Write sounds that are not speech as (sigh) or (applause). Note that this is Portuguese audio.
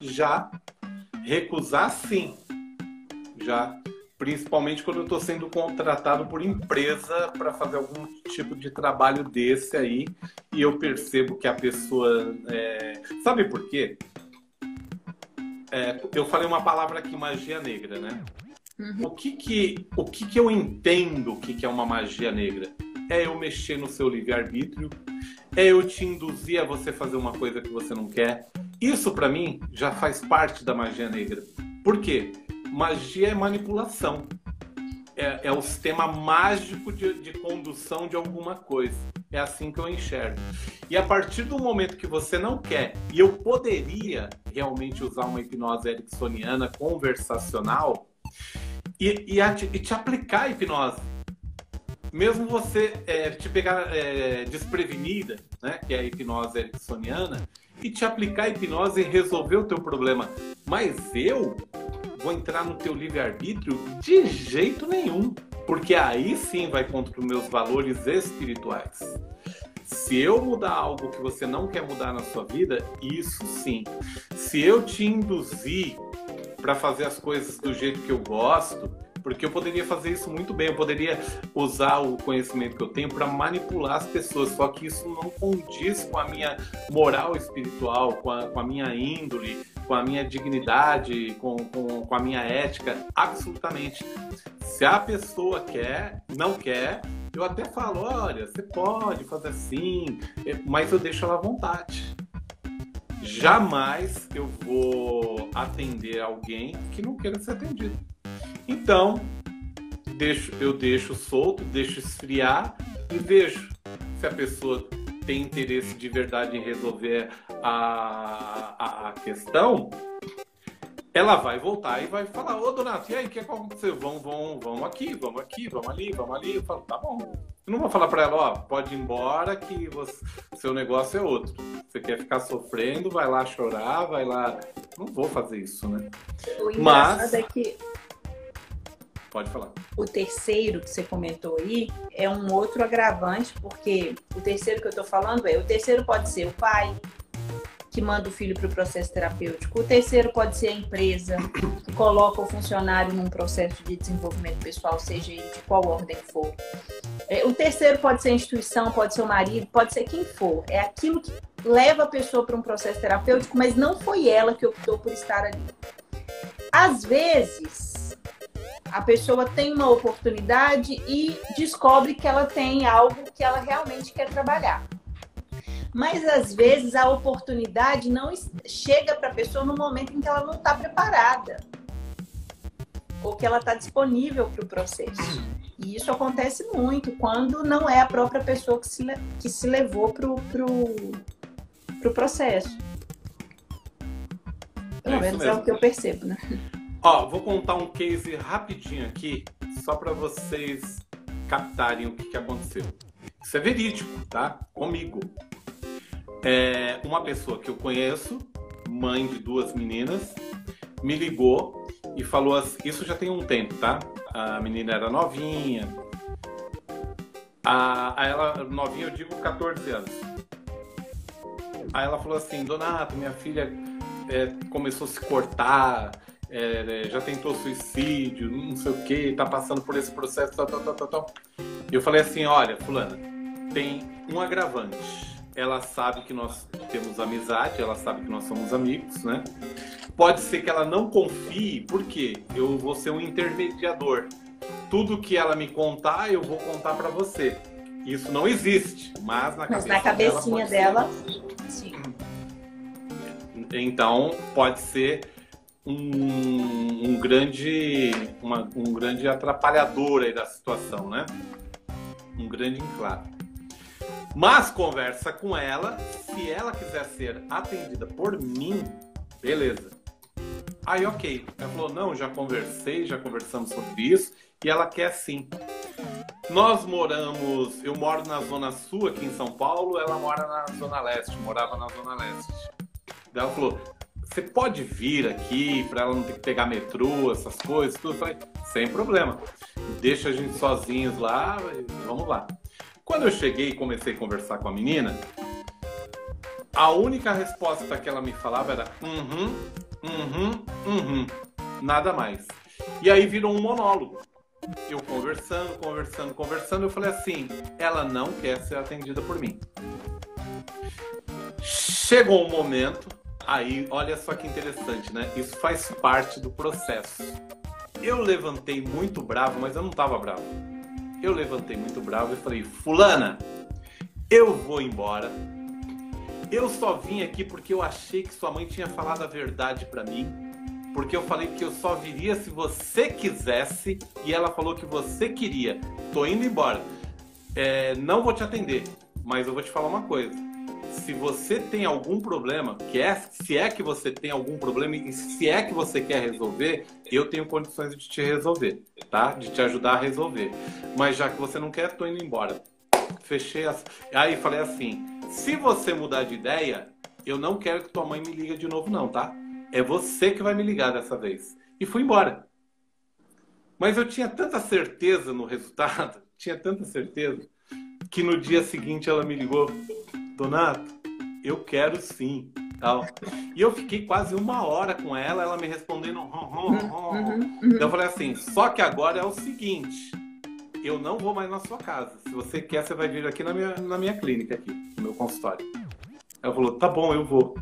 Já. Recusar, sim. Já. Principalmente quando eu estou sendo contratado por empresa para fazer algum tipo de trabalho desse aí e eu percebo que a pessoa. É... Sabe por quê? É, eu falei uma palavra aqui, magia negra, né? Uhum. O, que que, o que que eu entendo o que, que é uma magia negra? É eu mexer no seu livre-arbítrio, é eu te induzir a você fazer uma coisa que você não quer. Isso, para mim, já faz parte da magia negra. Por quê? Magia é manipulação. É, é o sistema mágico de, de condução de alguma coisa. É assim que eu enxergo. E a partir do momento que você não quer, e eu poderia realmente usar uma hipnose ericksoniana conversacional e, e, e te aplicar a hipnose mesmo você é, te pegar é, desprevenida, né, que é a hipnose ericksoniana, e te aplicar a hipnose e resolver o teu problema. Mas eu vou entrar no teu livre-arbítrio de jeito nenhum, porque aí sim vai contra os meus valores espirituais. Se eu mudar algo que você não quer mudar na sua vida, isso sim. Se eu te induzir para fazer as coisas do jeito que eu gosto, porque eu poderia fazer isso muito bem, eu poderia usar o conhecimento que eu tenho para manipular as pessoas, só que isso não condiz com a minha moral espiritual, com a, com a minha índole, com a minha dignidade, com, com, com a minha ética, absolutamente. Se a pessoa quer, não quer, eu até falo, olha, você pode fazer assim, mas eu deixo ela à vontade. Jamais eu vou atender alguém que não queira ser atendido. Então, deixo, eu deixo solto, deixo esfriar e vejo se a pessoa tem interesse de verdade em resolver a, a, a questão, ela vai voltar e vai falar, ô Donato, e aí, o que aconteceu? Vamos, vamos, vamos aqui, vamos aqui, vamos ali, vamos ali. Eu falo, tá bom. Eu não vou falar para ela, ó, pode ir embora que você, seu negócio é outro. Você quer ficar sofrendo, vai lá chorar, vai lá. Não vou fazer isso, né? O Mas... é que Pode falar. O terceiro que você comentou aí é um outro agravante, porque o terceiro que eu estou falando é: o terceiro pode ser o pai, que manda o filho para o processo terapêutico, o terceiro pode ser a empresa, que coloca o funcionário num processo de desenvolvimento pessoal, seja ele de qual ordem for. É, o terceiro pode ser a instituição, pode ser o marido, pode ser quem for. É aquilo que leva a pessoa para um processo terapêutico, mas não foi ela que optou por estar ali. Às vezes, a pessoa tem uma oportunidade e descobre que ela tem algo que ela realmente quer trabalhar. Mas às vezes a oportunidade não chega para a pessoa no momento em que ela não está preparada ou que ela está disponível para o processo. E isso acontece muito quando não é a própria pessoa que se, que se levou para o pro, pro processo. Pelo é menos é o que eu percebo, né? Ó, vou contar um case rapidinho aqui, só para vocês captarem o que, que aconteceu. Isso é verídico, tá? Comigo. É, uma pessoa que eu conheço, mãe de duas meninas, me ligou e falou assim, isso já tem um tempo, tá? A menina era novinha. A, a ela, novinha eu digo 14 anos. Aí ela falou assim, Donato, minha filha é, começou a se cortar, é, é, já tentou suicídio, não sei o que, tá passando por esse processo, tal, tal, tal, tal, tal. Eu falei assim, olha, fulana, tem um agravante. Ela sabe que nós temos amizade, ela sabe que nós somos amigos, né? Pode ser que ela não confie, porque eu vou ser um intermediador. Tudo que ela me contar, eu vou contar para você. Isso não existe, mas na, mas na cabecinha dela, dela sim. Então, pode ser um, um grande uma, um grande atrapalhador aí da situação, né? Um grande enclave. Mas conversa com ela, se ela quiser ser atendida por mim, beleza. Aí, ok. Ela falou: não, já conversei, já conversamos sobre isso, e ela quer sim. Nós moramos, eu moro na Zona Sul aqui em São Paulo, ela mora na Zona Leste, morava na Zona Leste. Ela falou: você pode vir aqui para ela não ter que pegar metrô, essas coisas, tudo. Falei, sem problema. Deixa a gente sozinhos lá, vamos lá. Quando eu cheguei e comecei a conversar com a menina, a única resposta que ela me falava era uhum, Uhum, uhum. Nada mais. E aí virou um monólogo. Eu conversando, conversando, conversando, eu falei assim: ela não quer ser atendida por mim. Chegou um momento, aí olha só que interessante, né? Isso faz parte do processo. Eu levantei muito bravo, mas eu não estava bravo. Eu levantei muito bravo e falei: Fulana, eu vou embora. Eu só vim aqui porque eu achei que sua mãe tinha falado a verdade para mim. Porque eu falei que eu só viria se você quisesse e ela falou que você queria. Tô indo embora. É, não vou te atender, mas eu vou te falar uma coisa. Se você tem algum problema, que é, se é que você tem algum problema e se é que você quer resolver, eu tenho condições de te resolver, tá? De te ajudar a resolver. Mas já que você não quer, tô indo embora. Fechei as... Aí falei assim: se você mudar de ideia, eu não quero que tua mãe me liga de novo, não, tá? É você que vai me ligar dessa vez. E fui embora. Mas eu tinha tanta certeza no resultado, (laughs) tinha tanta certeza, que no dia seguinte ela me ligou: Donato, eu quero sim. Tal. E eu fiquei quase uma hora com ela, ela me respondendo. Hum, hum, hum. Então eu falei assim: só que agora é o seguinte eu não vou mais na sua casa. Se você quer, você vai vir aqui na minha, na minha clínica, aqui, no meu consultório. Ela falou, tá bom, eu vou.